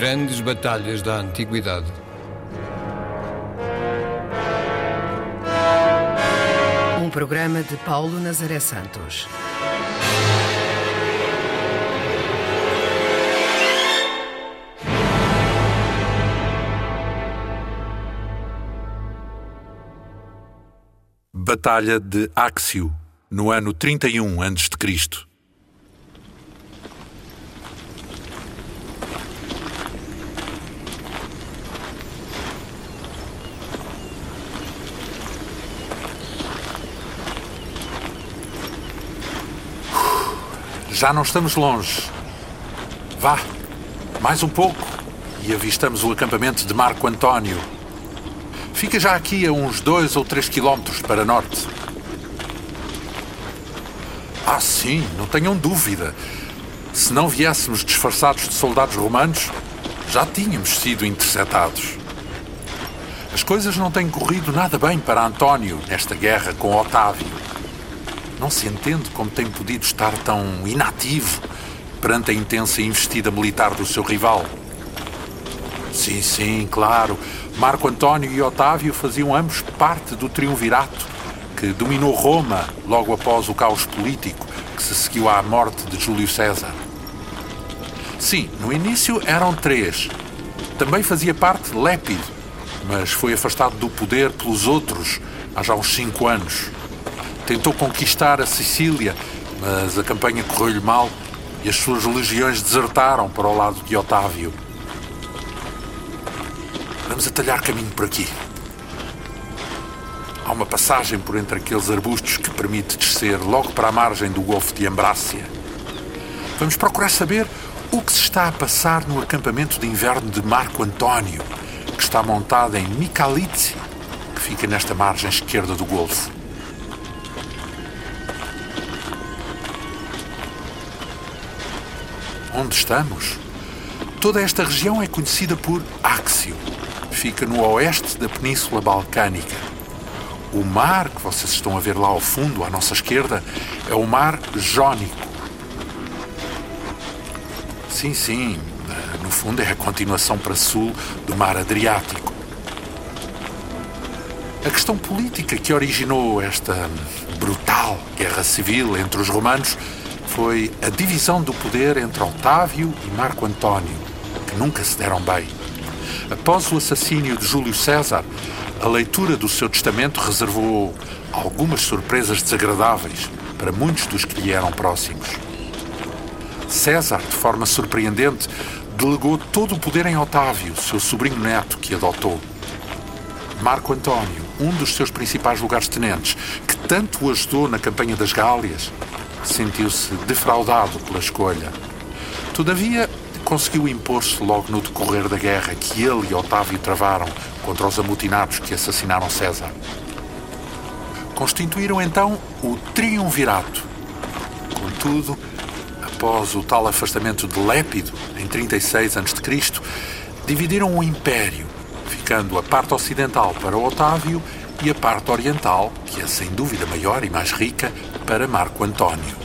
Grandes batalhas da antiguidade. Um programa de Paulo Nazaré Santos. Batalha de Áxio, no ano 31 a.C. Já não estamos longe. Vá, mais um pouco e avistamos o acampamento de Marco António. Fica já aqui a uns dois ou três quilómetros para norte. Ah, sim, não tenham dúvida. Se não viéssemos disfarçados de soldados romanos, já tínhamos sido interceptados. As coisas não têm corrido nada bem para António nesta guerra com Otávio. Não se entende como tem podido estar tão inativo perante a intensa investida militar do seu rival. Sim, sim, claro. Marco António e Otávio faziam ambos parte do triunvirato que dominou Roma logo após o caos político que se seguiu à morte de Júlio César. Sim, no início eram três. Também fazia parte Lépido, mas foi afastado do poder pelos outros há já uns cinco anos. Tentou conquistar a Sicília, mas a campanha correu-lhe mal e as suas legiões desertaram para o lado de Otávio. Vamos atalhar caminho por aqui. Há uma passagem por entre aqueles arbustos que permite descer logo para a margem do Golfo de Ambrácia. Vamos procurar saber o que se está a passar no acampamento de inverno de Marco António, que está montado em Micalitzi, que fica nesta margem esquerda do Golfo. Onde estamos? Toda esta região é conhecida por Áxio. Fica no oeste da Península Balcânica. O mar que vocês estão a ver lá ao fundo, à nossa esquerda, é o Mar Jónico. Sim, sim, no fundo é a continuação para sul do Mar Adriático. A questão política que originou esta brutal guerra civil entre os romanos foi a divisão do poder entre Otávio e Marco António, que nunca se deram bem. Após o assassínio de Júlio César, a leitura do seu testamento reservou algumas surpresas desagradáveis para muitos dos que lhe eram próximos. César, de forma surpreendente, delegou todo o poder em Otávio, seu sobrinho neto, que adotou. Marco António, um dos seus principais lugares-tenentes, que tanto o ajudou na campanha das Gálias, sentiu-se defraudado pela escolha. Todavia, conseguiu impor-se logo no decorrer da guerra que ele e Otávio travaram contra os amotinados que assassinaram César. Constituíram então o Triunvirato. Contudo, após o tal afastamento de Lépido, em 36 a.C., dividiram o império, ficando a parte ocidental para Otávio e a parte oriental, que é sem dúvida maior e mais rica, para Marco António.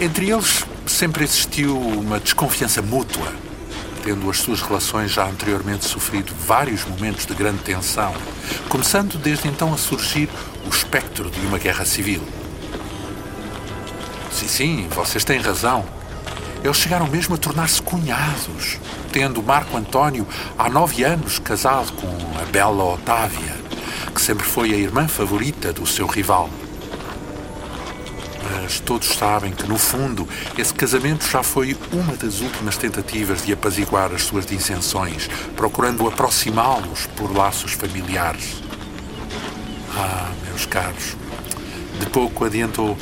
Entre eles sempre existiu uma desconfiança mútua, tendo as suas relações já anteriormente sofrido vários momentos de grande tensão, começando desde então a surgir o espectro de uma guerra civil. Sim, sim, vocês têm razão. Eles chegaram mesmo a tornar-se cunhados, tendo Marco António há nove anos casado com a bela Otávia, que sempre foi a irmã favorita do seu rival. Mas todos sabem que, no fundo, esse casamento já foi uma das últimas tentativas de apaziguar as suas dissensões, procurando aproximá-los por laços familiares. Ah, meus caros, de pouco adiantou.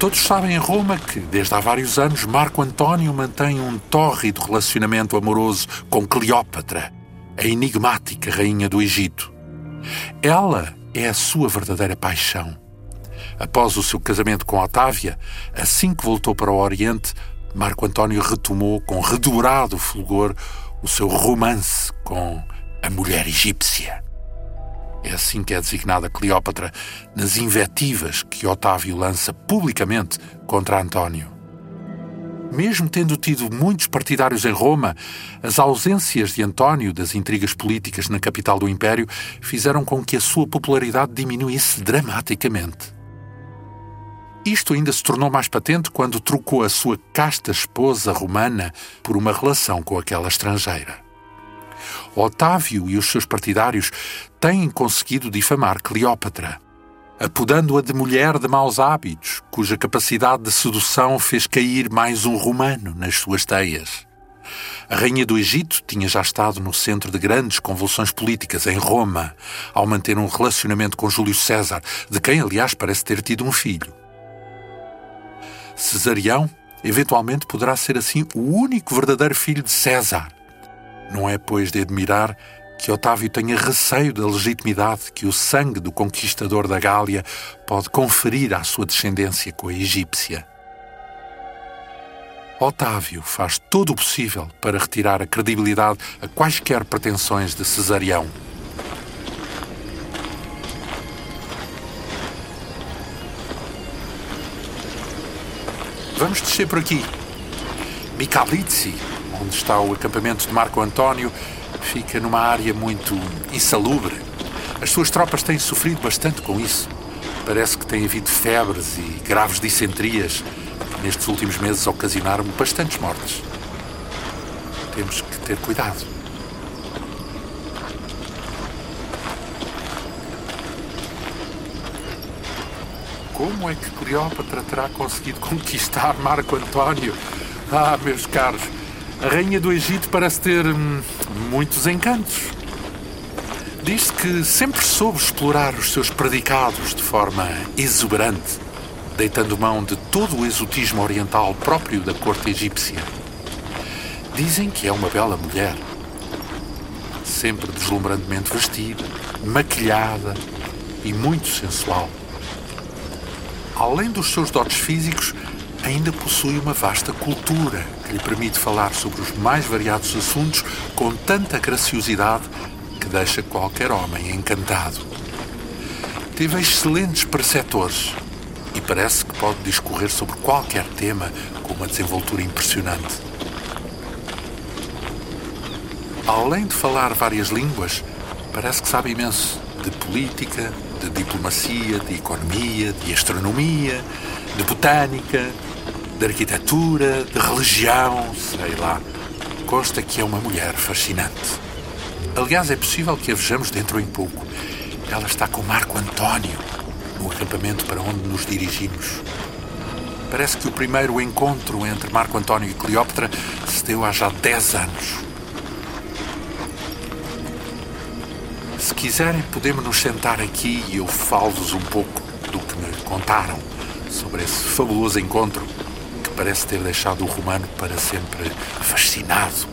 Todos sabem em Roma que, desde há vários anos, Marco António mantém um tórrido relacionamento amoroso com Cleópatra, a enigmática rainha do Egito. Ela é a sua verdadeira paixão. Após o seu casamento com Otávia, assim que voltou para o Oriente, Marco António retomou com redobrado fulgor o seu romance com a mulher egípcia. É assim que é designada Cleópatra nas invectivas que Otávio lança publicamente contra António. Mesmo tendo tido muitos partidários em Roma, as ausências de António das intrigas políticas na capital do Império fizeram com que a sua popularidade diminuísse dramaticamente. Isto ainda se tornou mais patente quando trocou a sua casta esposa romana por uma relação com aquela estrangeira. Otávio e os seus partidários têm conseguido difamar Cleópatra, apodando-a de mulher de maus hábitos, cuja capacidade de sedução fez cair mais um romano nas suas teias. A rainha do Egito tinha já estado no centro de grandes convulsões políticas em Roma, ao manter um relacionamento com Júlio César, de quem, aliás, parece ter tido um filho. Cesarião, eventualmente, poderá ser assim o único verdadeiro filho de César. Não é, pois, de admirar que Otávio tenha receio da legitimidade que o sangue do conquistador da Gália pode conferir à sua descendência com a egípcia. Otávio faz todo o possível para retirar a credibilidade a quaisquer pretensões de Cesarião. Vamos descer por aqui. Micalitzi, onde está o acampamento de Marco António, fica numa área muito insalubre. As suas tropas têm sofrido bastante com isso. Parece que tem havido febres e graves dissentrias que nestes últimos meses ocasionaram bastantes mortes. Temos que ter cuidado. Como é que Cleópatra terá conseguido conquistar Marco António? Ah, meus caros, a rainha do Egito parece ter hum, muitos encantos. Diz que sempre soube explorar os seus predicados de forma exuberante, deitando mão de todo o exotismo oriental próprio da corte egípcia. Dizem que é uma bela mulher, sempre deslumbrantemente vestida, maquilhada e muito sensual. Além dos seus dotes físicos, ainda possui uma vasta cultura que lhe permite falar sobre os mais variados assuntos com tanta graciosidade que deixa qualquer homem encantado. Teve excelentes preceptores e parece que pode discorrer sobre qualquer tema com uma desenvoltura impressionante. Além de falar várias línguas, parece que sabe imenso de política, de diplomacia, de economia, de astronomia, de botânica, de arquitetura, de religião, sei lá. Consta que é uma mulher fascinante. Aliás, é possível que a vejamos dentro em pouco. Ela está com Marco António, no acampamento para onde nos dirigimos. Parece que o primeiro encontro entre Marco António e Cleópatra se deu há já 10 anos. Se quiserem, podemos nos sentar aqui e eu falo-vos um pouco do que me contaram sobre esse fabuloso encontro parece ter deixado o romano para sempre fascinado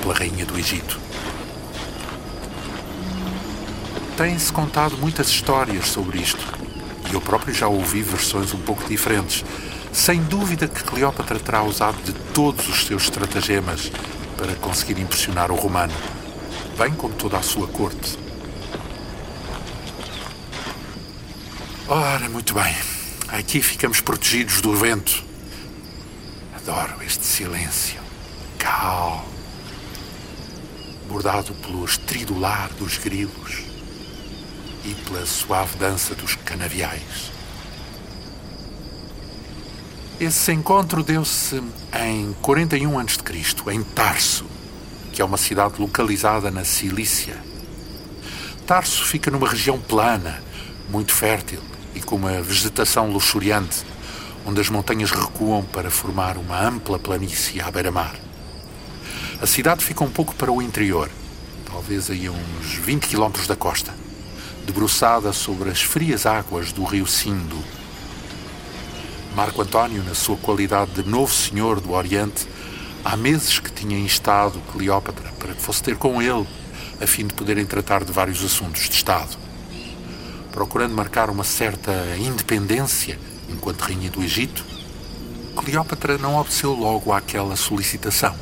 pela rainha do Egito. Têm-se contado muitas histórias sobre isto, e eu próprio já ouvi versões um pouco diferentes. Sem dúvida que Cleópatra terá usado de todos os seus estratagemas para conseguir impressionar o romano, bem como toda a sua corte. Ora, muito bem. Aqui ficamos protegidos do vento Adoro este silêncio calmo, bordado pelo estridular dos grilos e pela suave dança dos canaviais. Esse encontro deu-se em 41 a.C., em Tarso, que é uma cidade localizada na Cilícia. Tarso fica numa região plana, muito fértil e com uma vegetação luxuriante onde as montanhas recuam para formar uma ampla planície à beira-mar. A cidade fica um pouco para o interior, talvez aí a uns 20 quilómetros da costa, debruçada sobre as frias águas do rio Sindo. Marco António, na sua qualidade de novo senhor do Oriente, há meses que tinha instado Cleópatra para que fosse ter com ele, a fim de poderem tratar de vários assuntos de Estado. Procurando marcar uma certa independência enquanto rainha do Egito, Cleópatra não obedeceu logo àquela solicitação,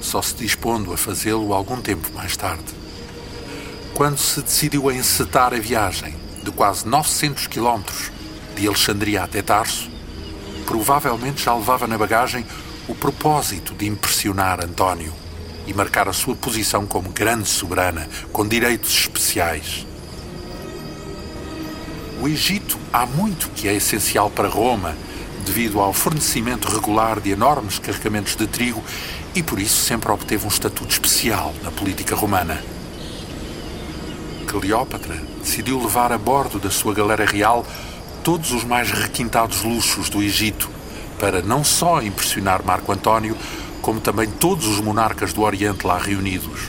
só se dispondo a fazê-lo algum tempo mais tarde. Quando se decidiu a encetar a viagem de quase 900 quilómetros de Alexandria até Tarso, provavelmente já levava na bagagem o propósito de impressionar António e marcar a sua posição como grande soberana, com direitos especiais. O Egito há muito que é essencial para Roma, devido ao fornecimento regular de enormes carregamentos de trigo e por isso sempre obteve um estatuto especial na política romana. Cleópatra decidiu levar a bordo da sua galera real todos os mais requintados luxos do Egito, para não só impressionar Marco António, como também todos os monarcas do Oriente lá reunidos.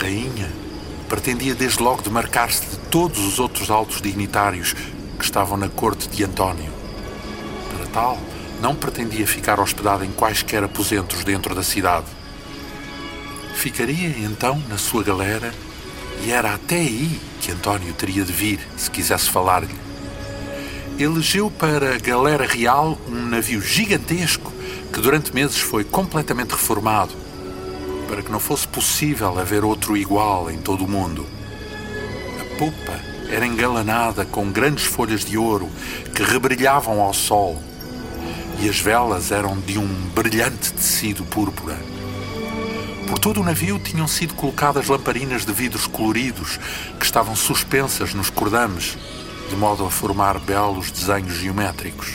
Rainha pretendia desde logo demarcar-se de todos os outros altos dignitários que estavam na corte de António. Para tal, não pretendia ficar hospedada em quaisquer aposentos dentro da cidade. Ficaria então na sua galera e era até aí que António teria de vir se quisesse falar-lhe. Elegeu para a galera real um navio gigantesco que durante meses foi completamente reformado para que não fosse possível haver outro igual em todo o mundo. A popa era engalanada com grandes folhas de ouro que rebrilhavam ao sol e as velas eram de um brilhante tecido púrpura. Por todo o navio tinham sido colocadas lamparinas de vidros coloridos que estavam suspensas nos cordames, de modo a formar belos desenhos geométricos.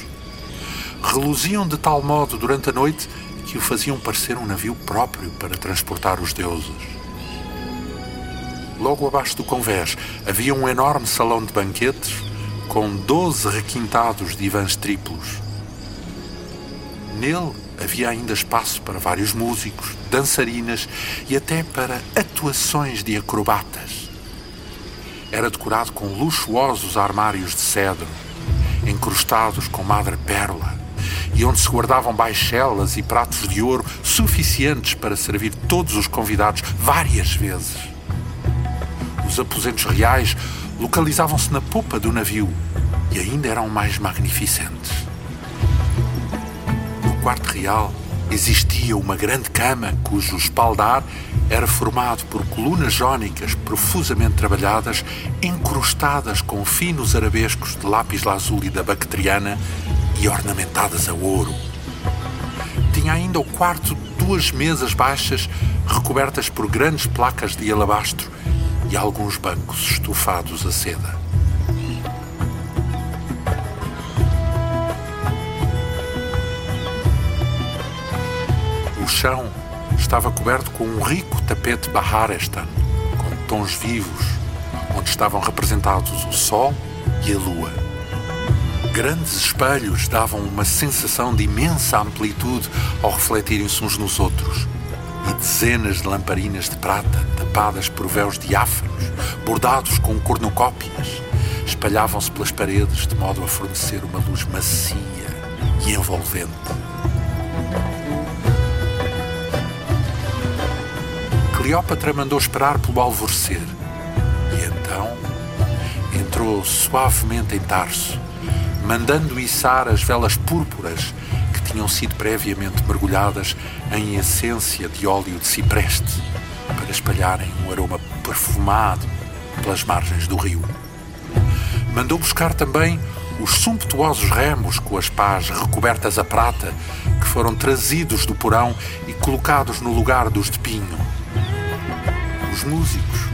Reluziam de tal modo durante a noite que o faziam parecer um navio próprio para transportar os deuses. Logo abaixo do convés havia um enorme salão de banquetes com doze requintados divãs triplos Nele havia ainda espaço para vários músicos, dançarinas e até para atuações de acrobatas. Era decorado com luxuosos armários de cedro, encrustados com madrepérola, e onde se guardavam baixelas e pratos de ouro suficientes para servir todos os convidados várias vezes. Os aposentos reais localizavam-se na popa do navio e ainda eram mais magnificentes quarto real existia uma grande cama cujo espaldar era formado por colunas jónicas profusamente trabalhadas, encrustadas com finos arabescos de lápis lazuli da Bactriana e ornamentadas a ouro. Tinha ainda o quarto duas mesas baixas recobertas por grandes placas de alabastro e alguns bancos estufados a seda. chão estava coberto com um rico tapete Baharestan, com tons vivos, onde estavam representados o Sol e a Lua. Grandes espelhos davam uma sensação de imensa amplitude ao refletirem-se uns nos outros, e dezenas de lamparinas de prata, tapadas por véus diáfanos, bordados com cornucópias, espalhavam-se pelas paredes de modo a fornecer uma luz macia e envolvente. Cleópatra mandou esperar pelo alvorecer. E então entrou suavemente em Tarso, mandando içar as velas púrpuras que tinham sido previamente mergulhadas em essência de óleo de cipreste, para espalharem um aroma perfumado pelas margens do rio. Mandou buscar também os sumptuosos remos com as pás recobertas a prata que foram trazidos do porão e colocados no lugar dos de pinho os músicos,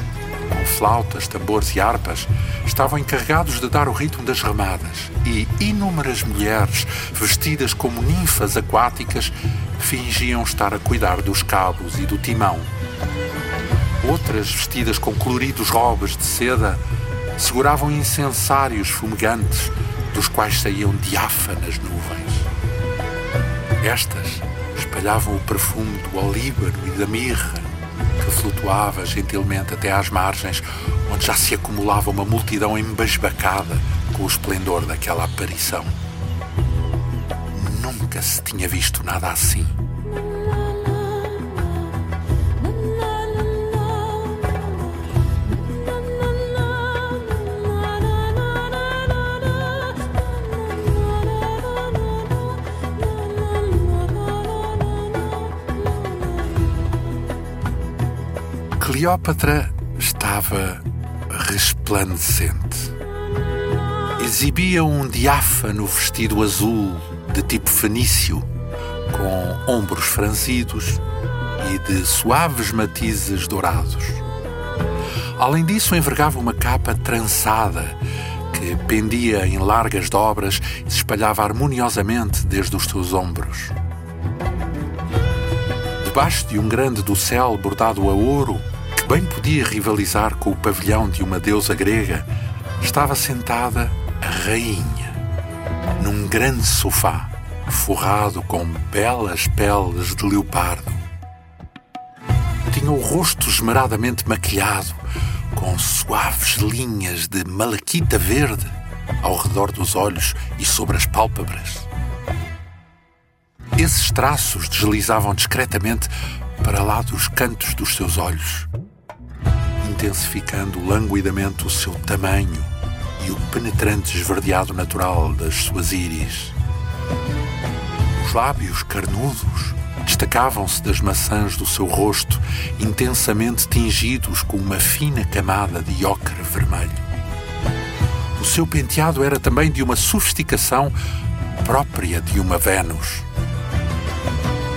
com flautas, tambores e harpas, estavam encarregados de dar o ritmo das remadas e inúmeras mulheres, vestidas como ninfas aquáticas, fingiam estar a cuidar dos cabos e do timão. Outras, vestidas com coloridos robes de seda, seguravam incensários fumegantes, dos quais saíam diáfanas nuvens. Estas espalhavam o perfume do olíbano e da mirra, que flutuava gentilmente até às margens, onde já se acumulava uma multidão embasbacada com o esplendor daquela aparição. Nunca se tinha visto nada assim. Cleópatra estava resplandecente. Exibia um diáfano vestido azul de tipo fenício, com ombros franzidos e de suaves matizes dourados. Além disso, envergava uma capa trançada que pendia em largas dobras e se espalhava harmoniosamente desde os seus ombros. Debaixo de um grande dossel bordado a ouro, bem podia rivalizar com o pavilhão de uma deusa grega, estava sentada a rainha, num grande sofá, forrado com belas peles de leopardo. Tinha o rosto esmeradamente maquilhado, com suaves linhas de malaquita verde ao redor dos olhos e sobre as pálpebras. Esses traços deslizavam discretamente para lá dos cantos dos seus olhos, intensificando languidamente o seu tamanho e o penetrante esverdeado natural das suas íris. Os lábios carnudos destacavam-se das maçãs do seu rosto, intensamente tingidos com uma fina camada de ocre vermelho. O seu penteado era também de uma sofisticação própria de uma Vênus.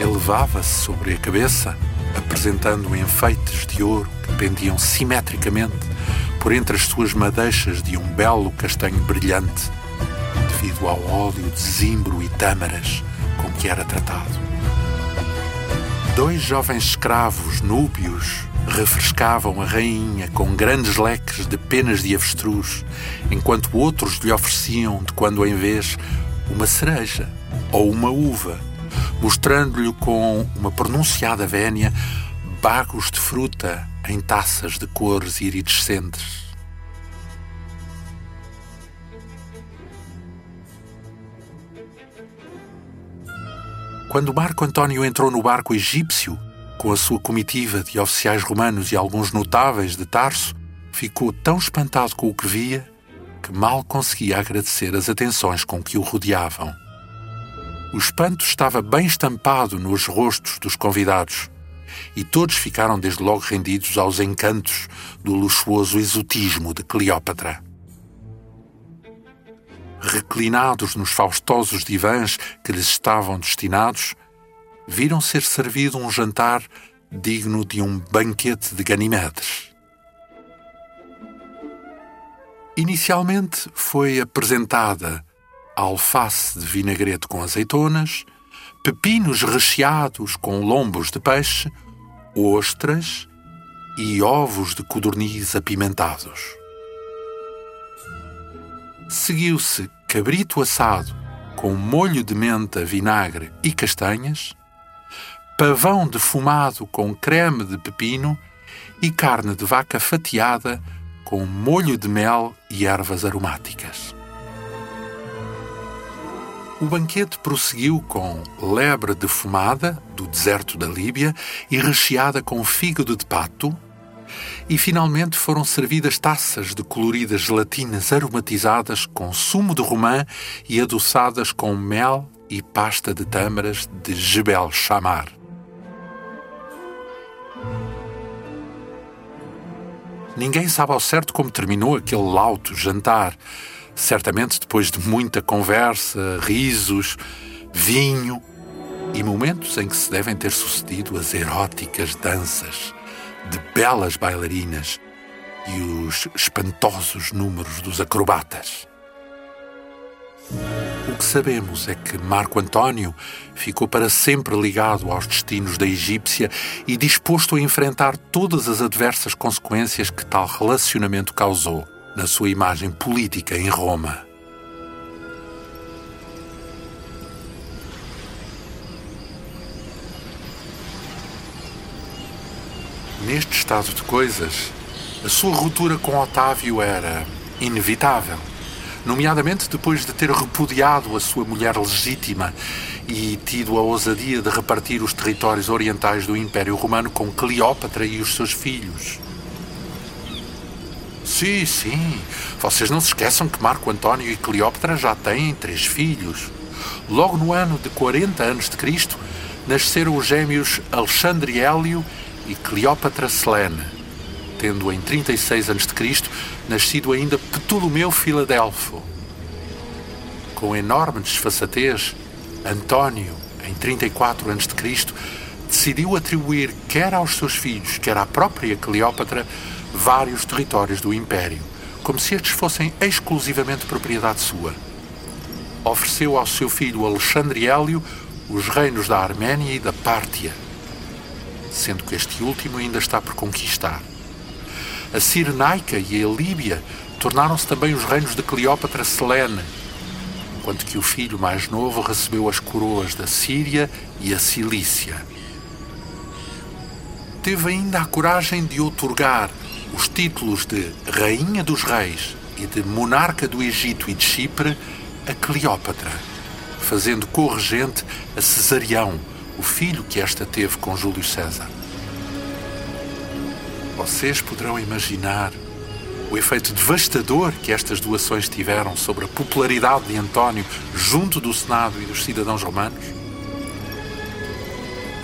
Elevava-se sobre a cabeça, apresentando enfeites de ouro que pendiam simetricamente por entre as suas madeixas de um belo castanho brilhante, devido ao óleo de zimbro e tâmaras com que era tratado. Dois jovens escravos núbios refrescavam a rainha com grandes leques de penas de avestruz, enquanto outros lhe ofereciam, de quando em vez, uma cereja ou uma uva, mostrando-lhe com uma pronunciada vénia bagos de fruta em taças de cores iridescentes. Quando Marco António entrou no barco egípcio, com a sua comitiva de oficiais romanos e alguns notáveis de Tarso, ficou tão espantado com o que via que mal conseguia agradecer as atenções com que o rodeavam. O espanto estava bem estampado nos rostos dos convidados, e todos ficaram desde logo rendidos aos encantos do luxuoso exotismo de Cleópatra reclinados nos faustosos divãs que lhes estavam destinados, viram ser servido um jantar digno de um banquete de Ganimedes. Inicialmente foi apresentada alface de vinagrete com azeitonas, pepinos recheados com lombos de peixe, ostras e ovos de codorniz apimentados. Seguiu-se cabrito assado com molho de menta, vinagre e castanhas, pavão defumado com creme de pepino e carne de vaca fatiada com molho de mel e ervas aromáticas. O banquete prosseguiu com lebre defumada do deserto da Líbia e recheada com fígado de pato, e finalmente foram servidas taças de coloridas gelatinas aromatizadas com sumo de romã e adoçadas com mel e pasta de tâmaras de Jebel Chamar. Ninguém sabe ao certo como terminou aquele lauto jantar. Certamente depois de muita conversa, risos, vinho e momentos em que se devem ter sucedido as eróticas danças de belas bailarinas e os espantosos números dos acrobatas. O que sabemos é que Marco António ficou para sempre ligado aos destinos da egípcia e disposto a enfrentar todas as adversas consequências que tal relacionamento causou na sua imagem política em Roma. Neste estado de coisas, a sua ruptura com Otávio era inevitável, nomeadamente depois de ter repudiado a sua mulher legítima e tido a ousadia de repartir os territórios orientais do Império Romano com Cleópatra e os seus filhos. Sim, sim. Vocês não se esqueçam que Marco António e Cleópatra já têm três filhos. Logo no ano de 40 anos de Cristo, nasceram os gêmeos Alexandre Hélio e Cleópatra Selene, tendo em 36 a.C. nascido ainda Ptolomeu Filadelfo. Com enorme desfaçatez, António, em 34 a.C., decidiu atribuir quer aos seus filhos, quer à própria Cleópatra, vários territórios do Império, como se estes fossem exclusivamente propriedade sua. Ofereceu ao seu filho Alexandre Hélio os reinos da Arménia e da Pártia, sendo que este último ainda está por conquistar. A Cirenaica e a Líbia tornaram-se também os reinos de Cleópatra Selene, enquanto que o filho mais novo recebeu as coroas da Síria e a Cilícia. Teve ainda a coragem de outorgar os títulos de Rainha dos Reis e de Monarca do Egito e de Chipre a Cleópatra fazendo corregente a Cesarião, o filho que esta teve com Júlio César. Vocês poderão imaginar o efeito devastador que estas doações tiveram sobre a popularidade de António junto do Senado e dos cidadãos romanos?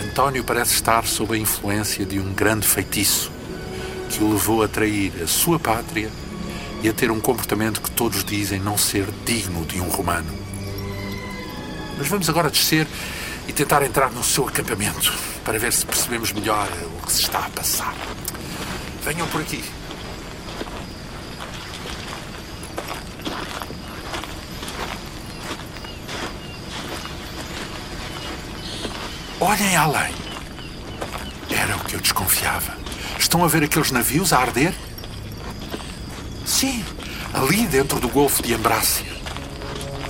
António parece estar sob a influência de um grande feitiço que o levou a trair a sua pátria e a ter um comportamento que todos dizem não ser digno de um romano. Mas vamos agora descer e tentar entrar no seu acampamento para ver se percebemos melhor o que se está a passar. Venham por aqui. Olhem além. Era o que eu desconfiava. Estão a ver aqueles navios a arder? Sim, ali dentro do Golfo de Ambrácia.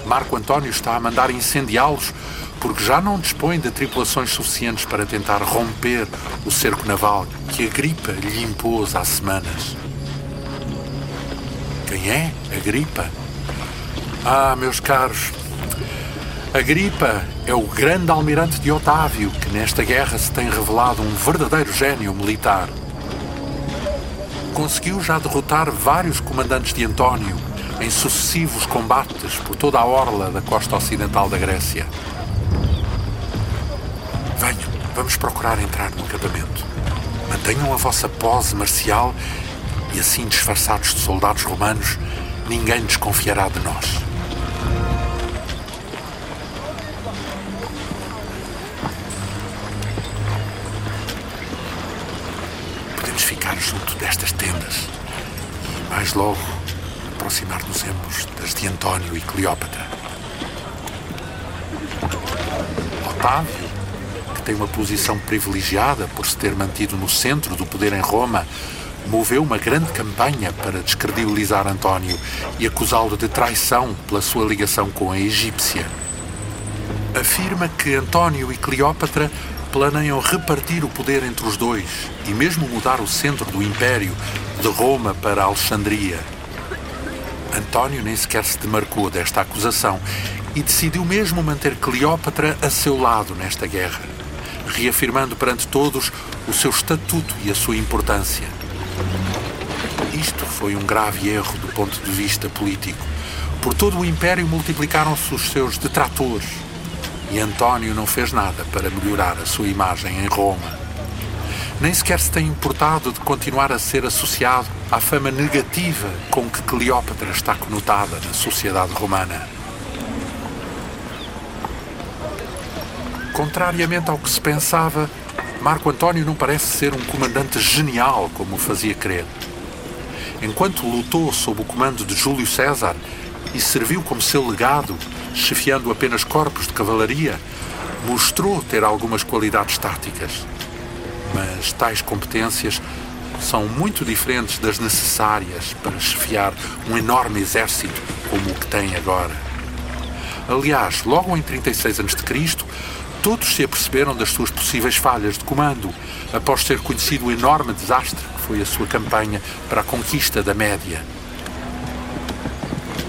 Marco António está a mandar incendiá-los porque já não dispõe de tripulações suficientes para tentar romper o cerco naval que a gripa lhe impôs há semanas. Quem é a gripa? Ah, meus caros, a gripa é o grande almirante de Otávio que nesta guerra se tem revelado um verdadeiro gênio militar. Conseguiu já derrotar vários comandantes de António em sucessivos combates por toda a orla da costa ocidental da Grécia. Venham, vamos procurar entrar no acampamento. Mantenham a vossa pose marcial e assim disfarçados de soldados romanos, ninguém desconfiará de nós. Ficar junto destas tendas e mais logo aproximar-nos-emos das de António e Cleópatra. Otávio, que tem uma posição privilegiada por se ter mantido no centro do poder em Roma, moveu uma grande campanha para descredibilizar António e acusá-lo de traição pela sua ligação com a egípcia. Afirma que António e Cleópatra planeiam repartir o poder entre os dois e mesmo mudar o centro do império de Roma para Alexandria. António nem sequer se demarcou desta acusação e decidiu mesmo manter Cleópatra a seu lado nesta guerra, reafirmando perante todos o seu estatuto e a sua importância. Isto foi um grave erro do ponto de vista político. Por todo o Império multiplicaram-se os seus detratores e António não fez nada para melhorar a sua imagem em Roma nem sequer se tem importado de continuar a ser associado à fama negativa com que Cleópatra está conotada na sociedade romana. Contrariamente ao que se pensava, Marco António não parece ser um comandante genial como fazia crer. Enquanto lutou sob o comando de Júlio César e serviu como seu legado, chefiando apenas corpos de cavalaria, mostrou ter algumas qualidades táticas mas tais competências são muito diferentes das necessárias para chefiar um enorme exército como o que tem agora. Aliás, logo em 36 a.C., todos se aperceberam das suas possíveis falhas de comando, após ter conhecido o enorme desastre que foi a sua campanha para a conquista da Média.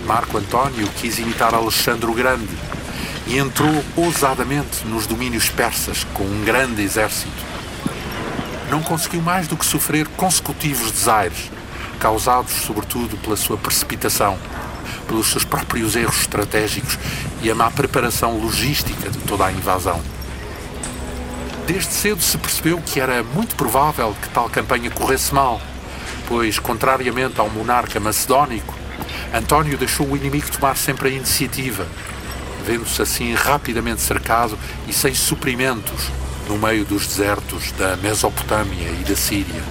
Marco António quis imitar Alexandre o Grande e entrou ousadamente nos domínios persas com um grande exército não conseguiu mais do que sofrer consecutivos desaires, causados sobretudo pela sua precipitação, pelos seus próprios erros estratégicos e a má preparação logística de toda a invasão. Desde cedo se percebeu que era muito provável que tal campanha corresse mal, pois, contrariamente ao monarca macedónico, António deixou o inimigo tomar sempre a iniciativa, vendo-se assim rapidamente cercado e sem suprimentos no meio dos desertos da Mesopotâmia e da Síria.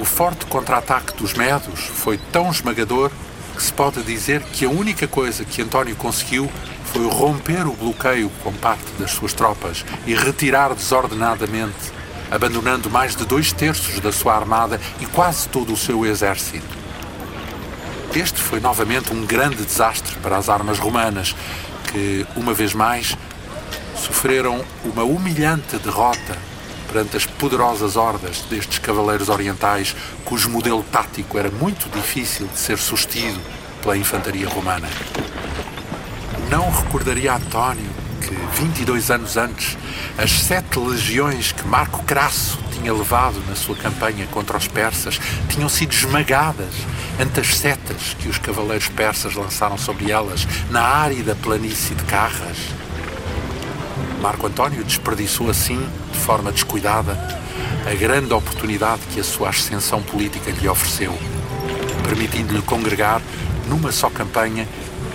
O forte contra-ataque dos Medos foi tão esmagador que se pode dizer que a única coisa que António conseguiu foi romper o bloqueio com parte das suas tropas e retirar desordenadamente, abandonando mais de dois terços da sua armada e quase todo o seu exército. Este foi novamente um grande desastre para as armas romanas, que, uma vez mais, sofreram uma humilhante derrota perante as poderosas hordas destes cavaleiros orientais, cujo modelo tático era muito difícil de ser sustido pela infantaria romana. Não recordaria António que, 22 anos antes, as sete legiões que Marco Crasso tinha levado na sua campanha contra os persas tinham sido esmagadas ante as setas que os cavaleiros persas lançaram sobre elas na árida planície de Carras. Marco António desperdiçou assim, de forma descuidada, a grande oportunidade que a sua ascensão política lhe ofereceu, permitindo-lhe congregar, numa só campanha,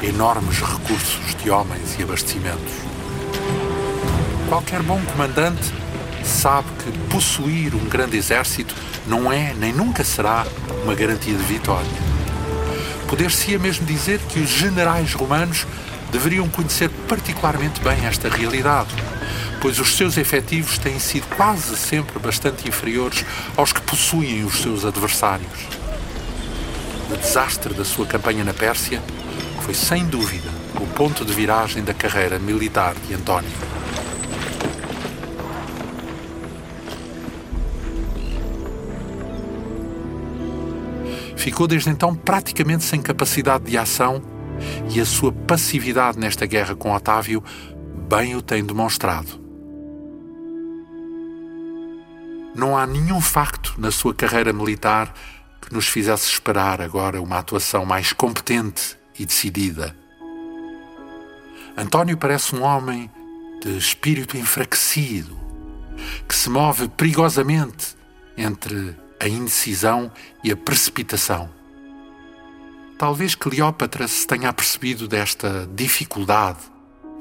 enormes recursos de homens e abastecimentos. Qualquer bom comandante sabe que possuir um grande exército não é nem nunca será uma garantia de vitória. Poder-se-ia mesmo dizer que os generais romanos deveriam conhecer particularmente bem esta realidade, pois os seus efetivos têm sido quase sempre bastante inferiores aos que possuem os seus adversários. O desastre da sua campanha na Pérsia foi, sem dúvida, o ponto de viragem da carreira militar de António. Ficou desde então praticamente sem capacidade de ação e a sua passividade nesta guerra com Otávio bem o tem demonstrado. Não há nenhum facto na sua carreira militar que nos fizesse esperar agora uma atuação mais competente e decidida. António parece um homem de espírito enfraquecido, que se move perigosamente entre a indecisão e a precipitação. Talvez Cleópatra se tenha apercebido desta dificuldade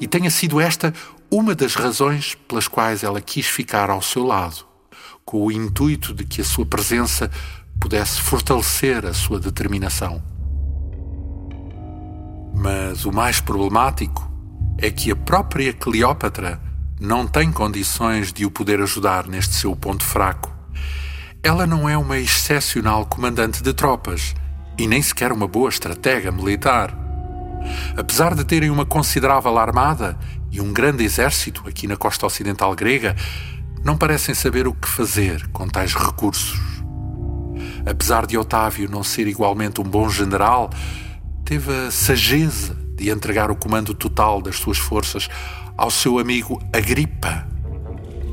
e tenha sido esta uma das razões pelas quais ela quis ficar ao seu lado, com o intuito de que a sua presença pudesse fortalecer a sua determinação. Mas o mais problemático é que a própria Cleópatra não tem condições de o poder ajudar neste seu ponto fraco. Ela não é uma excepcional comandante de tropas e nem sequer uma boa estratega militar. Apesar de terem uma considerável armada e um grande exército aqui na costa ocidental grega, não parecem saber o que fazer com tais recursos. Apesar de Otávio não ser igualmente um bom general, teve a sageza de entregar o comando total das suas forças ao seu amigo Agripa,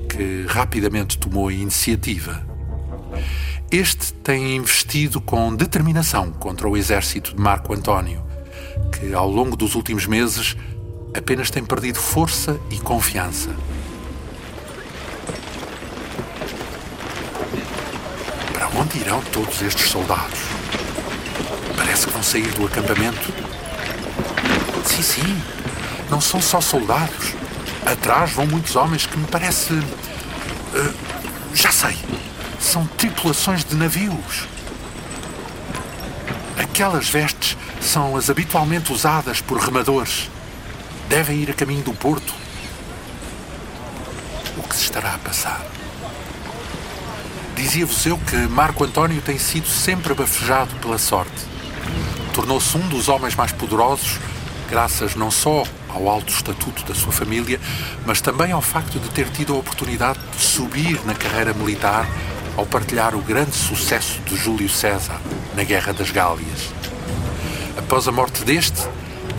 que rapidamente tomou a iniciativa. Este tem investido com determinação contra o exército de Marco António, que ao longo dos últimos meses apenas tem perdido força e confiança. Para onde irão todos estes soldados? Parece que vão sair do acampamento. Sim, sim, não são só soldados. Atrás vão muitos homens que me parece. Uh, já sei são tripulações de navios. Aquelas vestes são as habitualmente usadas por remadores. Devem ir a caminho do porto. O que se estará a passar? Dizia-vos eu que Marco António tem sido sempre abafejado pela sorte. Tornou-se um dos homens mais poderosos, graças não só ao alto estatuto da sua família, mas também ao facto de ter tido a oportunidade de subir na carreira militar ao partilhar o grande sucesso de Júlio César na Guerra das Gálias. Após a morte deste,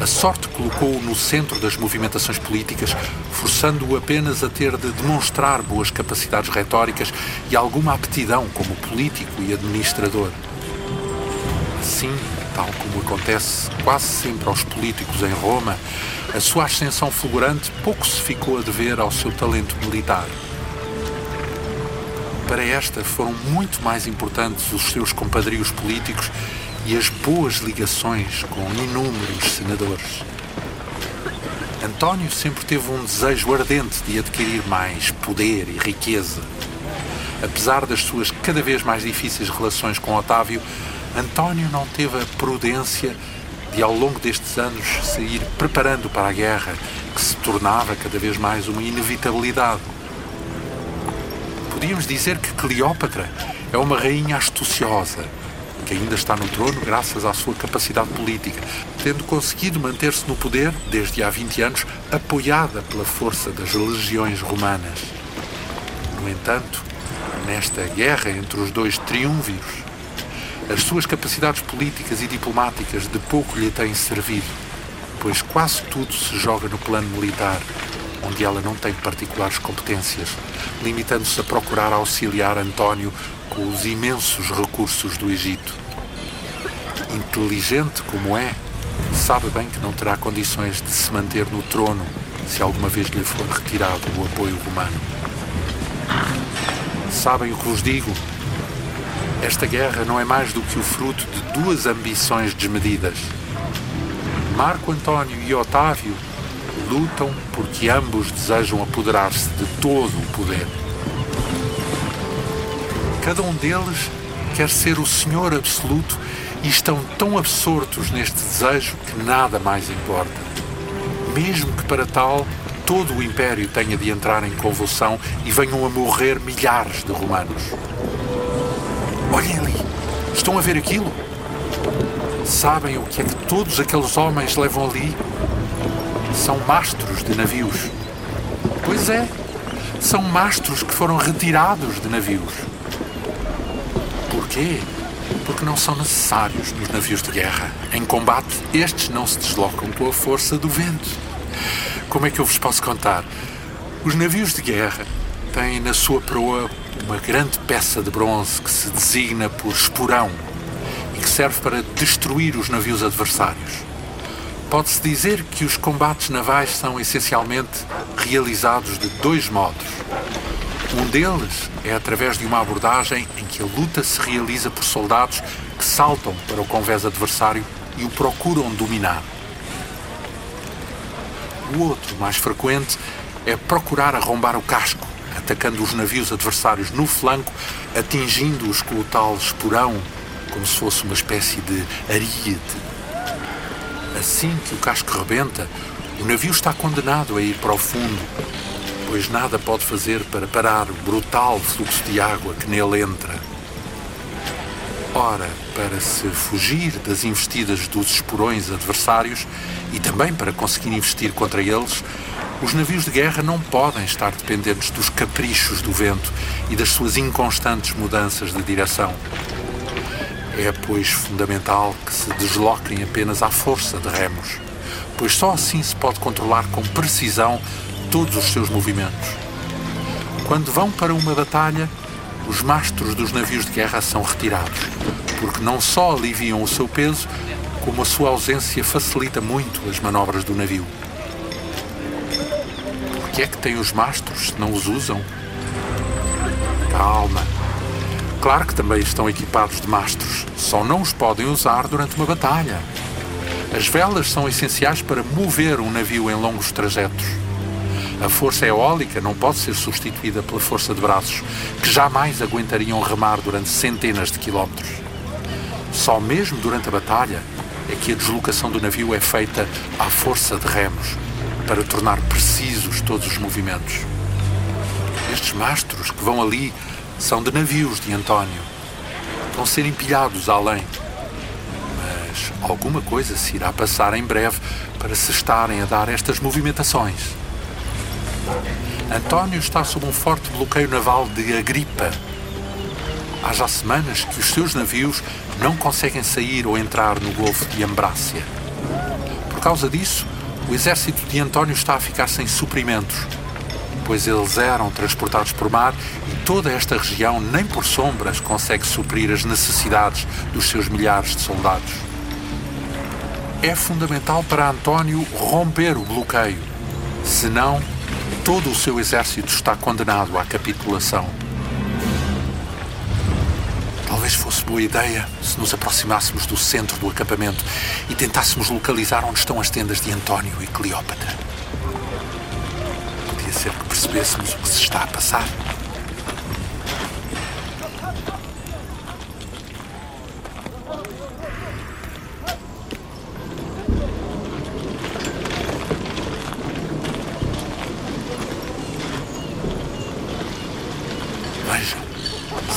a sorte colocou-o no centro das movimentações políticas, forçando-o apenas a ter de demonstrar boas capacidades retóricas e alguma aptidão como político e administrador. Assim, tal como acontece quase sempre aos políticos em Roma, a sua ascensão fulgurante pouco se ficou a dever ao seu talento militar. Para esta foram muito mais importantes os seus compadrios políticos e as boas ligações com inúmeros senadores. António sempre teve um desejo ardente de adquirir mais poder e riqueza. Apesar das suas cada vez mais difíceis relações com Otávio, António não teve a prudência de, ao longo destes anos, se ir preparando para a guerra, que se tornava cada vez mais uma inevitabilidade. Podíamos dizer que Cleópatra é uma rainha astuciosa, que ainda está no trono graças à sua capacidade política, tendo conseguido manter-se no poder desde há 20 anos, apoiada pela força das legiões romanas. No entanto, nesta guerra entre os dois triunviros, as suas capacidades políticas e diplomáticas de pouco lhe têm servido, pois quase tudo se joga no plano militar, onde ela não tem particulares competências, limitando-se a procurar auxiliar António com os imensos recursos do Egito. Inteligente como é, sabe bem que não terá condições de se manter no trono se alguma vez lhe for retirado o apoio romano. Sabem o que vos digo? Esta guerra não é mais do que o fruto de duas ambições desmedidas. Marco Antônio e Otávio lutam porque ambos desejam apoderar-se de todo o poder. Cada um deles quer ser o senhor absoluto e estão tão absortos neste desejo que nada mais importa. Mesmo que para tal todo o império tenha de entrar em convulsão e venham a morrer milhares de romanos. Olhem ali, estão a ver aquilo? Sabem o que é que todos aqueles homens levam ali? São mastros de navios. Pois é, são mastros que foram retirados de navios. Porquê? Porque não são necessários nos navios de guerra. Em combate, estes não se deslocam com a força do vento. Como é que eu vos posso contar? Os navios de guerra têm na sua proa uma grande peça de bronze que se designa por esporão e que serve para destruir os navios adversários. Pode-se dizer que os combates navais são essencialmente realizados de dois modos. Um deles é através de uma abordagem em que a luta se realiza por soldados que saltam para o convés adversário e o procuram dominar. O outro, mais frequente, é procurar arrombar o casco, atacando os navios adversários no flanco, atingindo-os com o tal esporão, como se fosse uma espécie de aríade. Assim que o casco rebenta, o navio está condenado a ir para o fundo, pois nada pode fazer para parar o brutal fluxo de água que nele entra. Ora, para se fugir das investidas dos esporões adversários e também para conseguir investir contra eles, os navios de guerra não podem estar dependentes dos caprichos do vento e das suas inconstantes mudanças de direção. É, pois, fundamental que se desloquem apenas à força de remos, pois só assim se pode controlar com precisão todos os seus movimentos. Quando vão para uma batalha, os mastros dos navios de guerra são retirados, porque não só aliviam o seu peso, como a sua ausência facilita muito as manobras do navio. Por que é que têm os mastros se não os usam? Calma. Claro que também estão equipados de mastros, só não os podem usar durante uma batalha. As velas são essenciais para mover um navio em longos trajetos. A força eólica não pode ser substituída pela força de braços, que jamais aguentariam remar durante centenas de quilómetros. Só mesmo durante a batalha é que a deslocação do navio é feita à força de remos, para tornar precisos todos os movimentos. Estes mastros que vão ali são de navios de António. Vão ser empilhados além. Mas alguma coisa se irá passar em breve para se estarem a dar estas movimentações. António está sob um forte bloqueio naval de Agripa. Há já semanas que os seus navios não conseguem sair ou entrar no Golfo de Ambrácia. Por causa disso, o exército de António está a ficar sem suprimentos, pois eles eram transportados por mar e toda esta região, nem por sombras, consegue suprir as necessidades dos seus milhares de soldados. É fundamental para António romper o bloqueio, senão todo o seu exército está condenado à capitulação. Talvez fosse boa ideia se nos aproximássemos do centro do acampamento e tentássemos localizar onde estão as tendas de António e Cleópatra. Percebêssemos o que se está a passar. Vejam,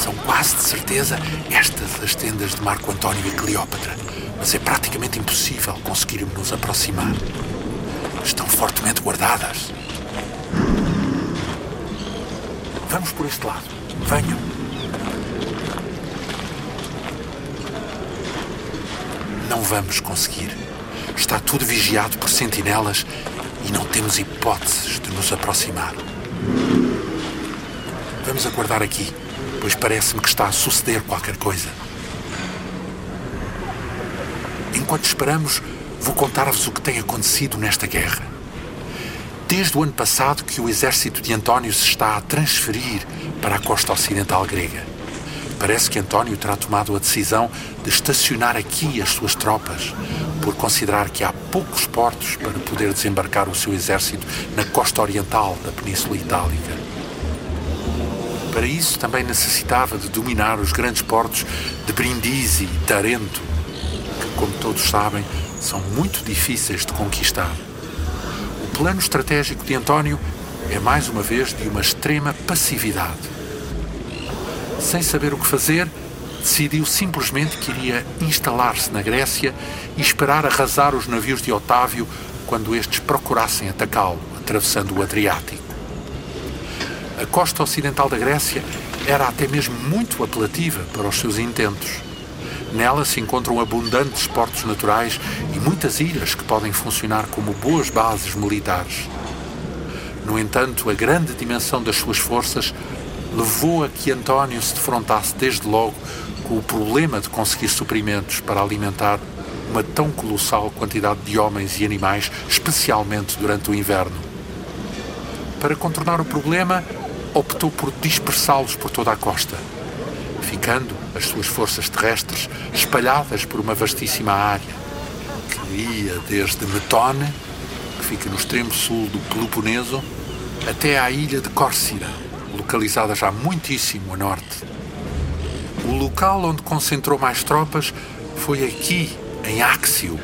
são quase de certeza estas as tendas de Marco António e Cleópatra, mas é praticamente impossível conseguirmos nos aproximar. Estão fortemente guardadas. Vamos por este lado. Venham. Não vamos conseguir. Está tudo vigiado por sentinelas e não temos hipóteses de nos aproximar. Vamos aguardar aqui, pois parece-me que está a suceder qualquer coisa. Enquanto esperamos, vou contar-vos o que tem acontecido nesta guerra. Desde o ano passado que o exército de António se está a transferir para a costa ocidental grega. Parece que António terá tomado a decisão de estacionar aqui as suas tropas, por considerar que há poucos portos para poder desembarcar o seu exército na costa oriental da Península Itálica. Para isso também necessitava de dominar os grandes portos de Brindisi e Tarento, que, como todos sabem, são muito difíceis de conquistar. Plano estratégico de António é mais uma vez de uma extrema passividade. Sem saber o que fazer, decidiu simplesmente que iria instalar-se na Grécia e esperar arrasar os navios de Otávio quando estes procurassem atacá-lo, atravessando o Adriático. A costa ocidental da Grécia era até mesmo muito apelativa para os seus intentos. Nela se encontram abundantes portos naturais e muitas ilhas que podem funcionar como boas bases militares. No entanto, a grande dimensão das suas forças levou a que António se defrontasse desde logo com o problema de conseguir suprimentos para alimentar uma tão colossal quantidade de homens e animais, especialmente durante o inverno. Para contornar o problema, optou por dispersá-los por toda a costa, ficando as suas forças terrestres espalhadas por uma vastíssima área, que ia desde Metone, que fica no extremo sul do Peloponeso, até à ilha de Córcira, localizada já muitíssimo a norte. O local onde concentrou mais tropas foi aqui, em Áxio,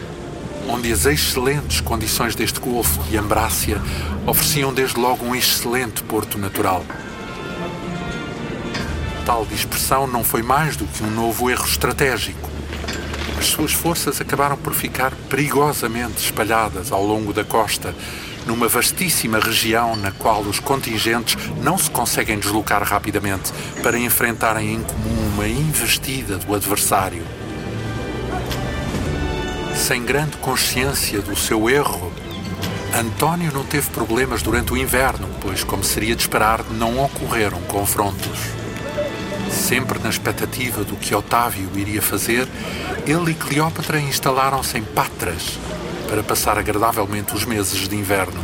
onde as excelentes condições deste golfo de Ambrácia ofereciam desde logo um excelente porto natural. Tal dispersão não foi mais do que um novo erro estratégico. As suas forças acabaram por ficar perigosamente espalhadas ao longo da costa, numa vastíssima região na qual os contingentes não se conseguem deslocar rapidamente para enfrentarem em comum uma investida do adversário. Sem grande consciência do seu erro, António não teve problemas durante o inverno, pois, como seria de esperar, não ocorreram confrontos. Sempre na expectativa do que Otávio iria fazer, ele e Cleópatra instalaram-se em Patras para passar agradavelmente os meses de inverno.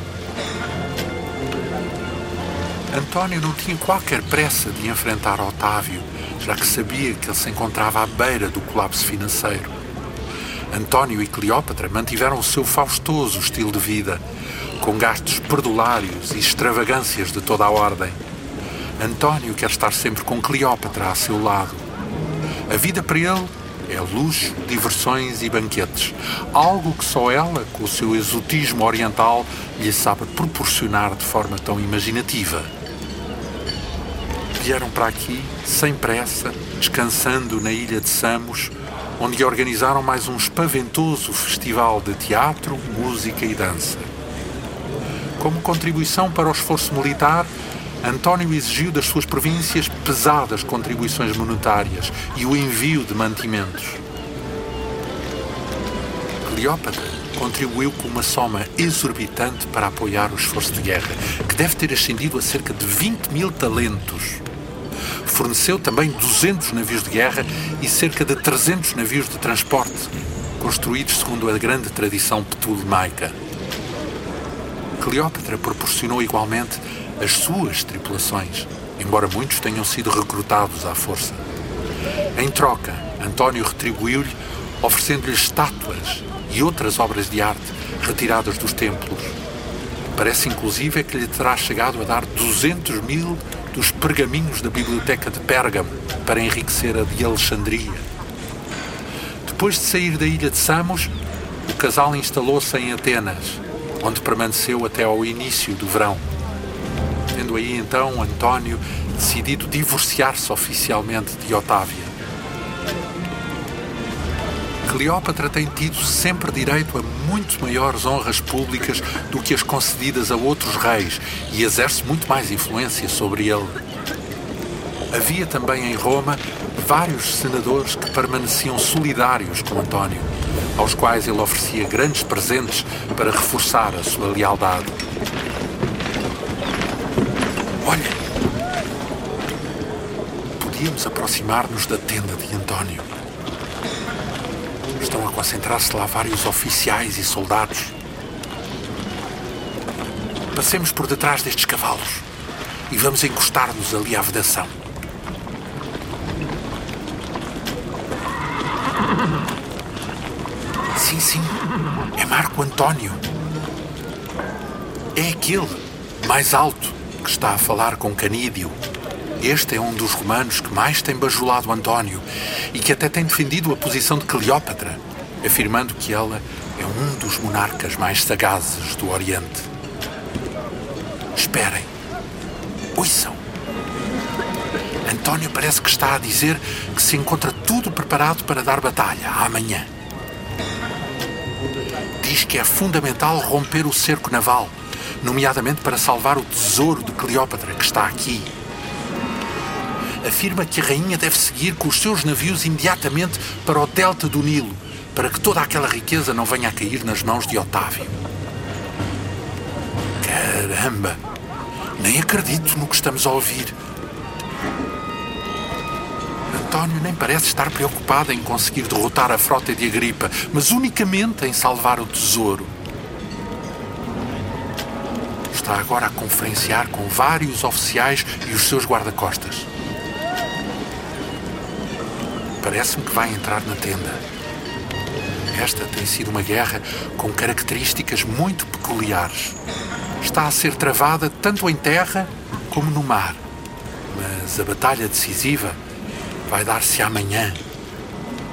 António não tinha qualquer pressa de enfrentar Otávio, já que sabia que ele se encontrava à beira do colapso financeiro. António e Cleópatra mantiveram o seu faustoso estilo de vida, com gastos perdulários e extravagâncias de toda a ordem. António quer estar sempre com Cleópatra a seu lado. A vida para ele é luxo, diversões e banquetes. Algo que só ela, com o seu exotismo oriental, lhe sabe proporcionar de forma tão imaginativa. Vieram para aqui, sem pressa, descansando na ilha de Samos, onde organizaram mais um espaventoso festival de teatro, música e dança. Como contribuição para o esforço militar, António exigiu das suas províncias pesadas contribuições monetárias e o envio de mantimentos. Cleópatra contribuiu com uma soma exorbitante para apoiar o esforço de guerra, que deve ter ascendido a cerca de 20 mil talentos. Forneceu também 200 navios de guerra e cerca de 300 navios de transporte, construídos segundo a grande tradição ptolemaica. Cleópatra proporcionou igualmente as suas tripulações, embora muitos tenham sido recrutados à força. Em troca, António retribuiu-lhe oferecendo-lhe estátuas e outras obras de arte retiradas dos templos. Parece inclusive que lhe terá chegado a dar 200 mil dos pergaminhos da biblioteca de Pérgamo para enriquecer a de Alexandria. Depois de sair da ilha de Samos, o casal instalou-se em Atenas, onde permaneceu até ao início do verão. Tendo aí então António decidido divorciar-se oficialmente de Otávia. Cleópatra tem tido sempre direito a muito maiores honras públicas do que as concedidas a outros reis e exerce muito mais influência sobre ele. Havia também em Roma vários senadores que permaneciam solidários com António, aos quais ele oferecia grandes presentes para reforçar a sua lealdade. Olha! Podíamos aproximar-nos da tenda de António. Estão a concentrar-se lá vários oficiais e soldados. Passemos por detrás destes cavalos e vamos encostar-nos ali à vedação. Sim, sim, é Marco António. É aquele, mais alto, está a falar com Canídio. Este é um dos romanos que mais tem bajulado António e que até tem defendido a posição de Cleópatra, afirmando que ela é um dos monarcas mais sagazes do Oriente. Esperem. Ouçam. António parece que está a dizer que se encontra tudo preparado para dar batalha amanhã. Diz que é fundamental romper o cerco naval, nomeadamente para salvar o tesouro de Cleópatra que está aqui afirma que a rainha deve seguir com os seus navios imediatamente para o delta do Nilo, para que toda aquela riqueza não venha a cair nas mãos de Otávio. Caramba! Nem acredito no que estamos a ouvir. António nem parece estar preocupado em conseguir derrotar a frota de Agripa, mas unicamente em salvar o tesouro. Está agora a conferenciar com vários oficiais e os seus guarda-costas. Parece-me que vai entrar na tenda. Esta tem sido uma guerra com características muito peculiares. Está a ser travada tanto em terra como no mar. Mas a batalha decisiva vai dar-se amanhã,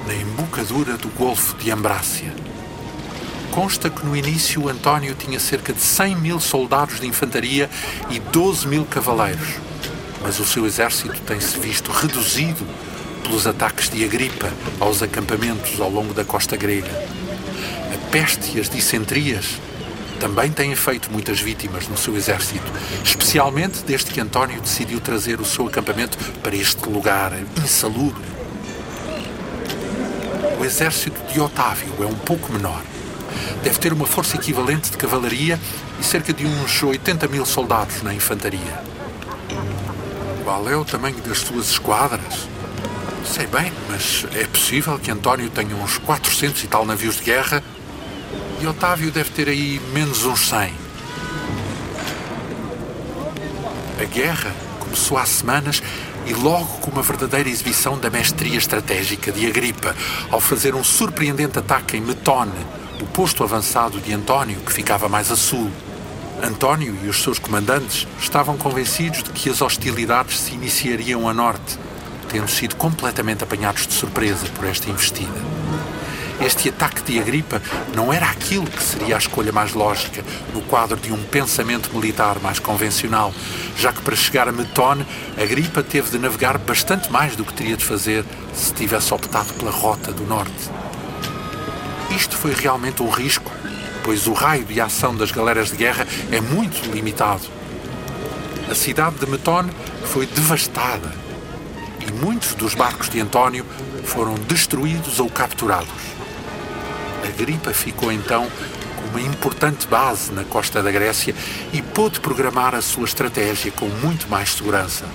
na embocadura do Golfo de Ambrácia. Consta que no início António tinha cerca de 100 mil soldados de infantaria e 12 mil cavaleiros, mas o seu exército tem-se visto reduzido pelos ataques de Agripa aos acampamentos ao longo da costa grega. A peste e as dissentrias também têm feito muitas vítimas no seu exército, especialmente desde que António decidiu trazer o seu acampamento para este lugar insalubre. O exército de Otávio é um pouco menor. Deve ter uma força equivalente de cavalaria e cerca de uns 80 mil soldados na infantaria. Qual é o tamanho das suas esquadras? Sei bem, mas é possível que António tenha uns 400 e tal navios de guerra e Otávio deve ter aí menos uns 100. A guerra começou há semanas e logo com uma verdadeira exibição da mestria estratégica de Agripa, ao fazer um surpreendente ataque em Metone, o posto avançado de António, que ficava mais a sul. António e os seus comandantes estavam convencidos de que as hostilidades se iniciariam a norte tendo sido completamente apanhados de surpresa por esta investida. Este ataque de Agripa não era aquilo que seria a escolha mais lógica no quadro de um pensamento militar mais convencional, já que para chegar a Metone, Agripa teve de navegar bastante mais do que teria de fazer se tivesse optado pela rota do norte. Isto foi realmente um risco, pois o raio de ação das galeras de guerra é muito limitado. A cidade de Metone foi devastada e muitos dos barcos de António foram destruídos ou capturados. A gripa ficou então com uma importante base na costa da Grécia e pôde programar a sua estratégia com muito mais segurança.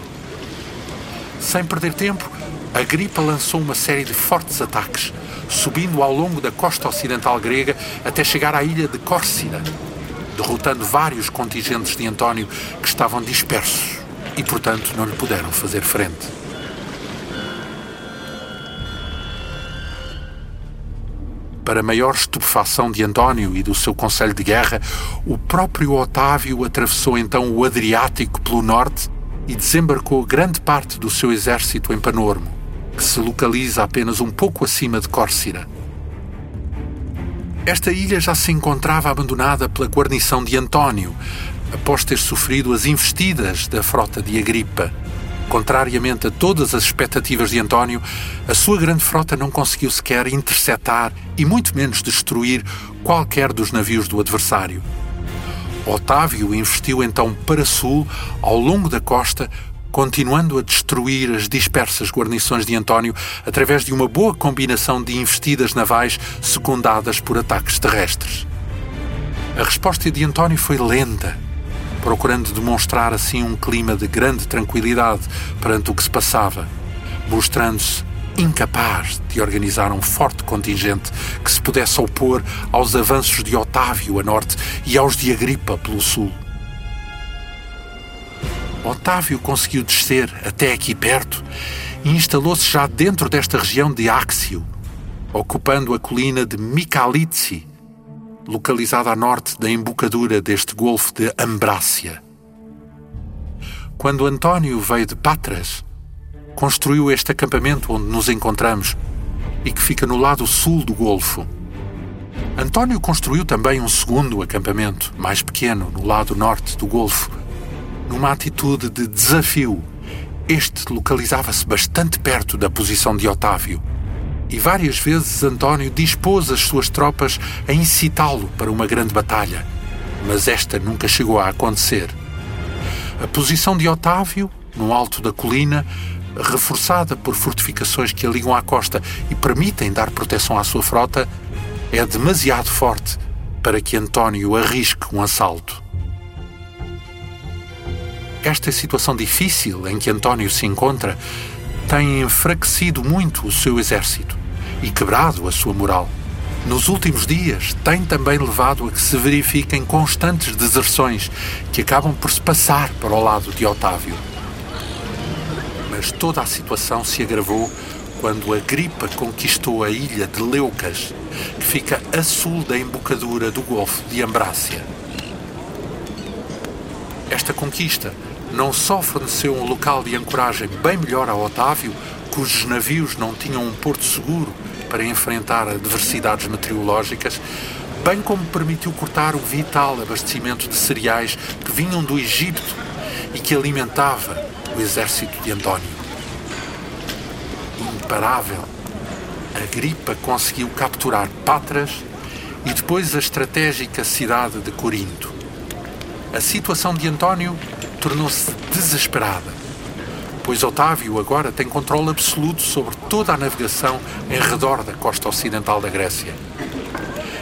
Sem perder tempo, a gripa lançou uma série de fortes ataques, subindo ao longo da costa ocidental grega até chegar à ilha de Córcina, derrotando vários contingentes de António que estavam dispersos e, portanto, não lhe puderam fazer frente. Para maior estupefação de António e do seu conselho de guerra, o próprio Otávio atravessou então o Adriático pelo norte e desembarcou grande parte do seu exército em Panormo que se localiza apenas um pouco acima de Córcira. Esta ilha já se encontrava abandonada pela guarnição de António, após ter sofrido as investidas da frota de Agripa. Contrariamente a todas as expectativas de António, a sua grande frota não conseguiu sequer interceptar e muito menos destruir qualquer dos navios do adversário. Otávio investiu então para sul, ao longo da costa, continuando a destruir as dispersas guarnições de António através de uma boa combinação de investidas navais secundadas por ataques terrestres. A resposta de António foi lenta, procurando demonstrar assim um clima de grande tranquilidade perante o que se passava, mostrando-se incapaz de organizar um forte contingente que se pudesse opor aos avanços de Otávio a norte e aos de Agripa pelo sul. Otávio conseguiu descer até aqui perto e instalou-se já dentro desta região de Áxio, ocupando a colina de Micalitzi, localizada a norte da embocadura deste golfo de Ambrácia. Quando António veio de Patras, construiu este acampamento onde nos encontramos e que fica no lado sul do golfo. António construiu também um segundo acampamento, mais pequeno, no lado norte do golfo, numa atitude de desafio. Este localizava-se bastante perto da posição de Otávio. E várias vezes António dispôs as suas tropas a incitá-lo para uma grande batalha. Mas esta nunca chegou a acontecer. A posição de Otávio, no alto da colina, reforçada por fortificações que a ligam à costa e permitem dar proteção à sua frota, é demasiado forte para que António arrisque um assalto. Esta situação difícil em que António se encontra tem enfraquecido muito o seu exército e quebrado a sua moral. Nos últimos dias, tem também levado a que se verifiquem constantes deserções que acabam por se passar para o lado de Otávio. Mas toda a situação se agravou quando a gripa conquistou a ilha de Leucas, que fica a sul da embocadura do Golfo de Ambrácia. Esta conquista não só forneceu um local de ancoragem bem melhor a Otávio, cujos navios não tinham um porto seguro para enfrentar adversidades meteorológicas, bem como permitiu cortar o vital abastecimento de cereais que vinham do Egito e que alimentava o exército de António. Imparável, a gripa conseguiu capturar Patras e depois a estratégica cidade de Corinto. A situação de António tornou-se desesperada, pois Otávio agora tem controle absoluto sobre toda a navegação em redor da costa ocidental da Grécia.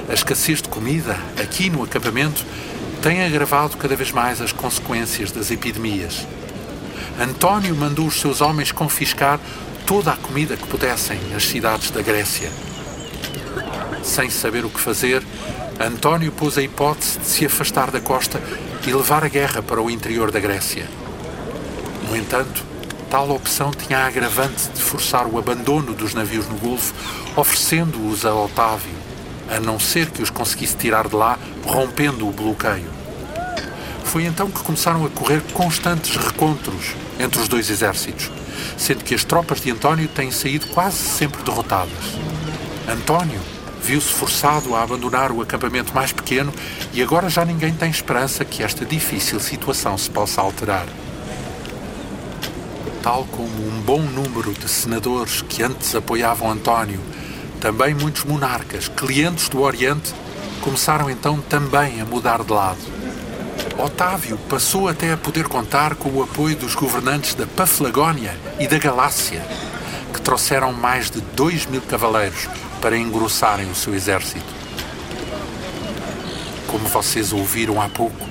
A escassez de comida aqui no acampamento tem agravado cada vez mais as consequências das epidemias. António mandou os seus homens confiscar toda a comida que pudessem nas cidades da Grécia. Sem saber o que fazer, António pôs a hipótese de se afastar da costa e levar a guerra para o interior da Grécia. No entanto, tal opção tinha a agravante de forçar o abandono dos navios no Golfo, oferecendo-os a Otávio, a não ser que os conseguisse tirar de lá, rompendo o bloqueio. Foi então que começaram a correr constantes recontros entre os dois exércitos, sendo que as tropas de António têm saído quase sempre derrotadas. António viu-se forçado a abandonar o acampamento mais pequeno e agora já ninguém tem esperança que esta difícil situação se possa alterar. Tal como um bom número de senadores que antes apoiavam António, também muitos monarcas, clientes do Oriente, começaram então também a mudar de lado. Otávio passou até a poder contar com o apoio dos governantes da Paflagónia e da Galácia, que trouxeram mais de dois mil cavaleiros para engrossarem o seu exército. Como vocês ouviram há pouco,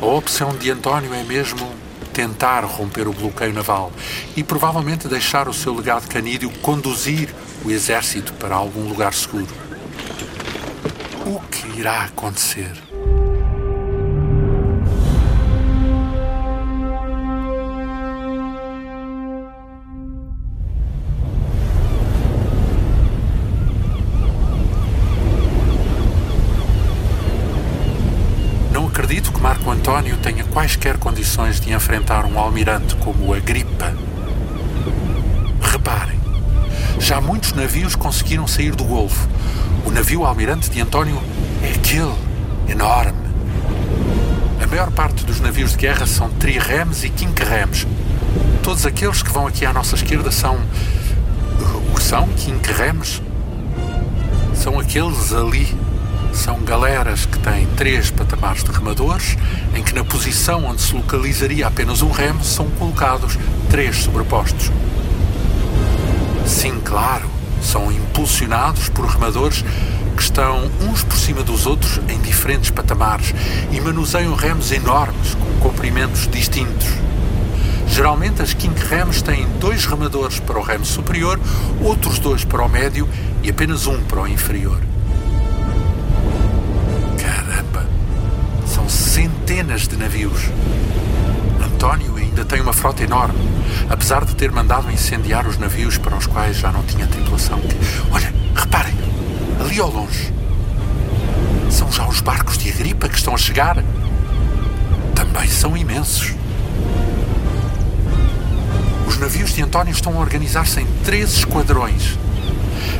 a opção de António é mesmo tentar romper o bloqueio naval e provavelmente deixar o seu legado canídeo conduzir o exército para algum lugar seguro. O que irá acontecer? Marco António tenha quaisquer condições de enfrentar um almirante como Agripa. Reparem, já muitos navios conseguiram sair do Golfo. O navio almirante de António é aquele, enorme. A maior parte dos navios de guerra são trirremes e quinquerremes. Todos aqueles que vão aqui à nossa esquerda são. O que são quinquerremes? São aqueles ali são galeras que têm três patamares de remadores, em que na posição onde se localizaria apenas um remo são colocados três sobrepostos. Sim, claro, são impulsionados por remadores que estão uns por cima dos outros em diferentes patamares e manuseiam remos enormes com comprimentos distintos. Geralmente as king rems têm dois remadores para o remo superior, outros dois para o médio e apenas um para o inferior. Centenas de navios. António ainda tem uma frota enorme, apesar de ter mandado incendiar os navios para os quais já não tinha tripulação. Olha, reparem, ali ao longe. São já os barcos de Agripa que estão a chegar. Também são imensos. Os navios de António estão a organizar-se em três esquadrões.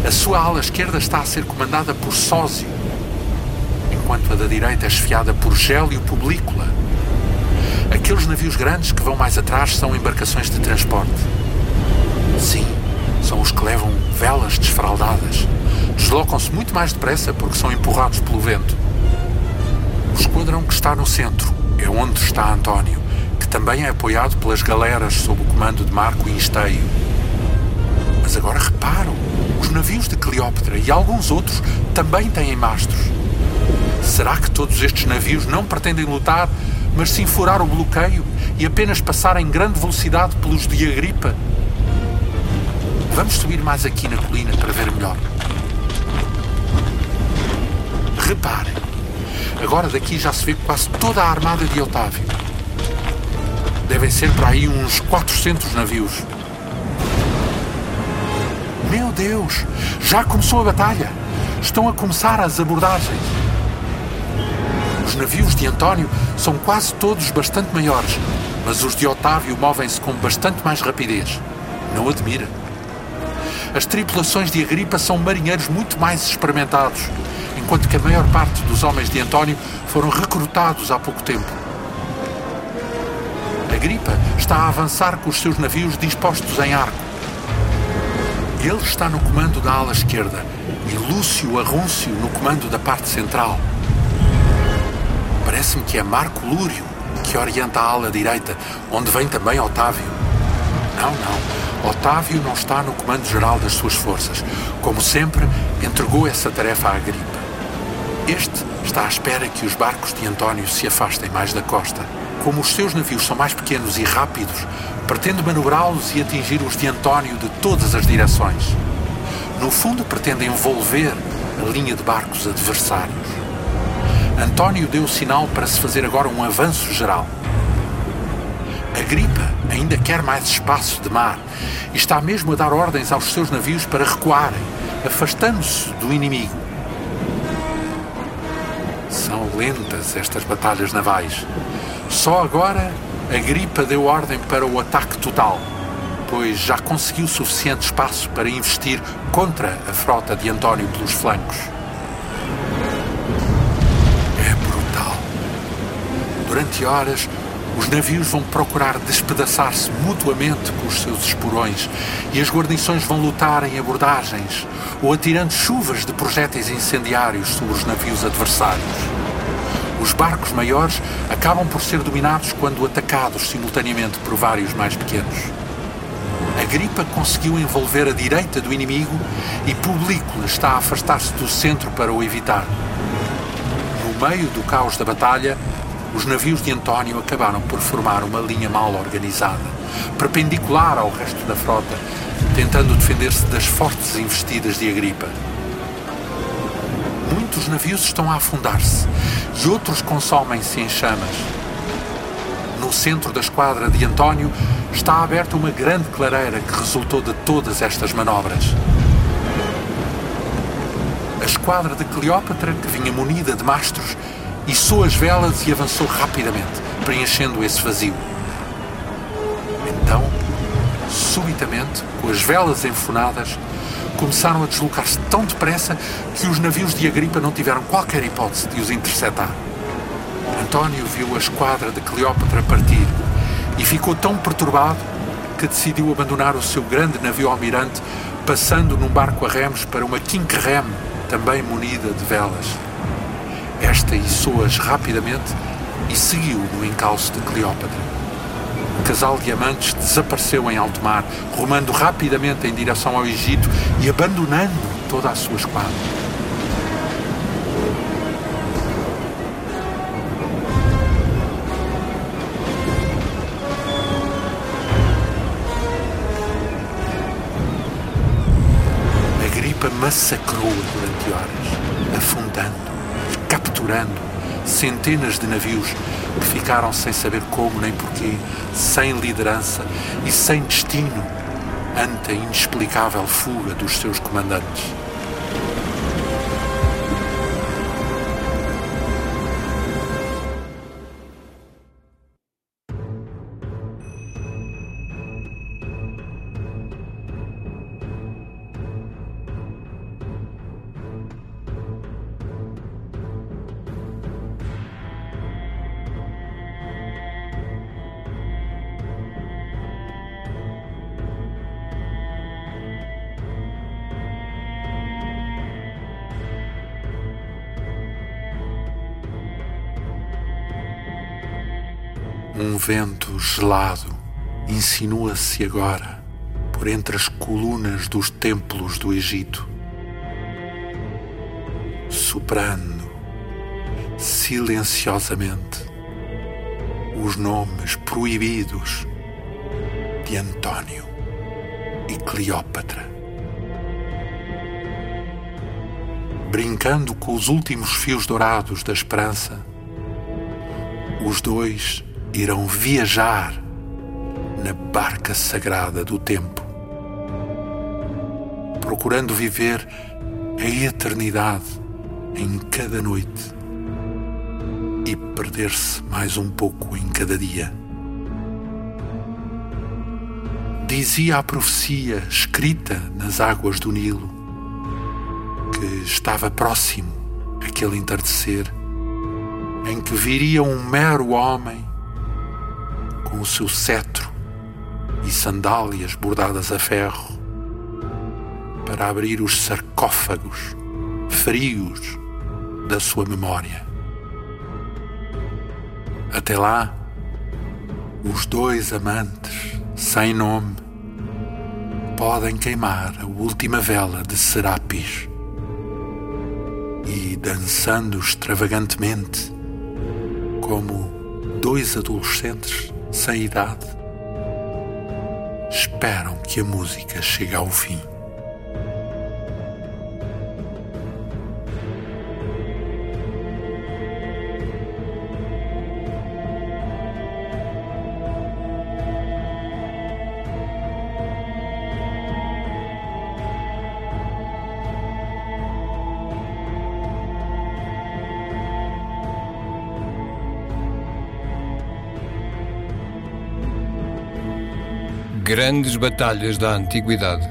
A sua ala esquerda está a ser comandada por Sósio, enquanto a da direita é esfiada por Gélio Publícula. Aqueles navios grandes que vão mais atrás são embarcações de transporte. Sim, são os que levam velas desfraldadas. Deslocam-se muito mais depressa porque são empurrados pelo vento. O esquadrão que está no centro é onde está António, que também é apoiado pelas galeras sob o comando de Marco e Esteio. Mas agora reparam, os navios de Cleópatra e alguns outros também têm mastros. Será que todos estes navios não pretendem lutar, mas sim furar o bloqueio e apenas passar em grande velocidade pelos de Agripa? Vamos subir mais aqui na colina para ver melhor. Reparem, agora daqui já se vê quase toda a armada de Otávio. Devem ser para aí uns 400 navios. Meu Deus, já começou a batalha. Estão a começar as abordagens. Os navios de António são quase todos bastante maiores, mas os de Otávio movem-se com bastante mais rapidez. Não admira. As tripulações de Agripa são marinheiros muito mais experimentados, enquanto que a maior parte dos homens de António foram recrutados há pouco tempo. Agripa está a avançar com os seus navios dispostos em arco. Ele está no comando da ala esquerda e Lúcio Arrúncio no comando da parte central. Parece-me que é Marco Lúrio que orienta a ala direita, onde vem também Otávio. Não, não. Otávio não está no comando geral das suas forças. Como sempre, entregou essa tarefa a Agripa. Este está à espera que os barcos de António se afastem mais da costa. Como os seus navios são mais pequenos e rápidos, pretende manobrá-los e atingir os de António de todas as direções. No fundo, pretende envolver a linha de barcos adversários. António deu o sinal para se fazer agora um avanço geral. Agripa ainda quer mais espaço de mar e está mesmo a dar ordens aos seus navios para recuarem, afastando-se do inimigo. São lentas estas batalhas navais. Só agora Agripa deu ordem para o ataque total, pois já conseguiu suficiente espaço para investir contra a frota de António pelos flancos. Durante horas, os navios vão procurar despedaçar-se mutuamente com os seus esporões e as guarnições vão lutar em abordagens ou atirando chuvas de projéteis incendiários sobre os navios adversários. Os barcos maiores acabam por ser dominados quando atacados simultaneamente por vários mais pequenos. A gripa conseguiu envolver a direita do inimigo e Publícula está a afastar-se do centro para o evitar. No meio do caos da batalha, os navios de António acabaram por formar uma linha mal organizada, perpendicular ao resto da frota, tentando defender-se das fortes investidas de Agripa. Muitos navios estão a afundar-se e outros consomem-se em chamas. No centro da esquadra de António está aberta uma grande clareira que resultou de todas estas manobras. A esquadra de Cleópatra, que vinha munida de mastros, içou as velas e avançou rapidamente, preenchendo esse vazio. Então, subitamente, com as velas enfunadas, começaram a deslocar-se tão depressa que os navios de Agripa não tiveram qualquer hipótese de os interceptar. António viu a esquadra de Cleópatra partir e ficou tão perturbado que decidiu abandonar o seu grande navio almirante, passando num barco a remos para uma quinquerreme, também munida de velas. Esta içou-as rapidamente e seguiu no encalço de Cleópatra. O casal de amantes desapareceu em alto mar, rumando rapidamente em direção ao Egito e abandonando toda a sua esquadra. A gripa massacrou-a durante horas, afundando e capturando centenas de navios que ficaram sem saber como nem porquê, sem liderança e sem destino ante a inexplicável fuga dos seus comandantes. Um vento gelado insinua-se agora por entre as colunas dos templos do Egito, soprando silenciosamente os nomes proibidos de Antônio e Cleópatra. Brincando com os últimos fios dourados da esperança, os dois irão viajar na barca sagrada do tempo, procurando viver a eternidade em cada noite e perder-se mais um pouco em cada dia. Dizia a profecia escrita nas águas do Nilo que estava próximo aquele entardecer em que viria um mero homem com o seu cetro e sandálias bordadas a ferro para abrir os sarcófagos frios da sua memória. Até lá, os dois amantes, sem nome, podem queimar a última vela de Serapis e, dançando extravagantemente, como dois adolescentes sem idade, esperam que a música chegue ao fim. Grandes Batalhas da Antiguidade.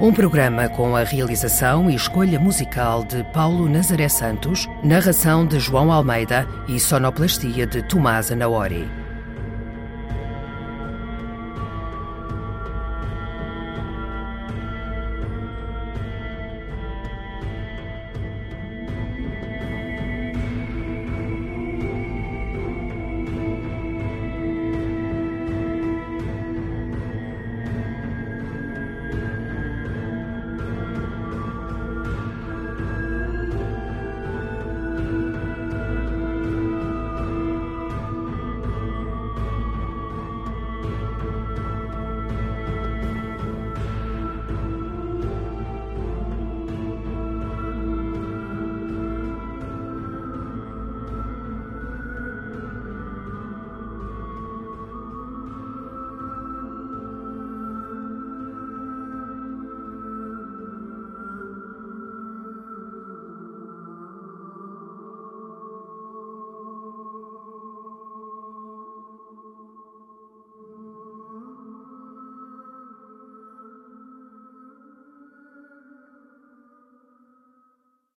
Um programa com a realização e escolha musical de Paulo Nazaré Santos, narração de João Almeida e sonoplastia de Tomás Anaori.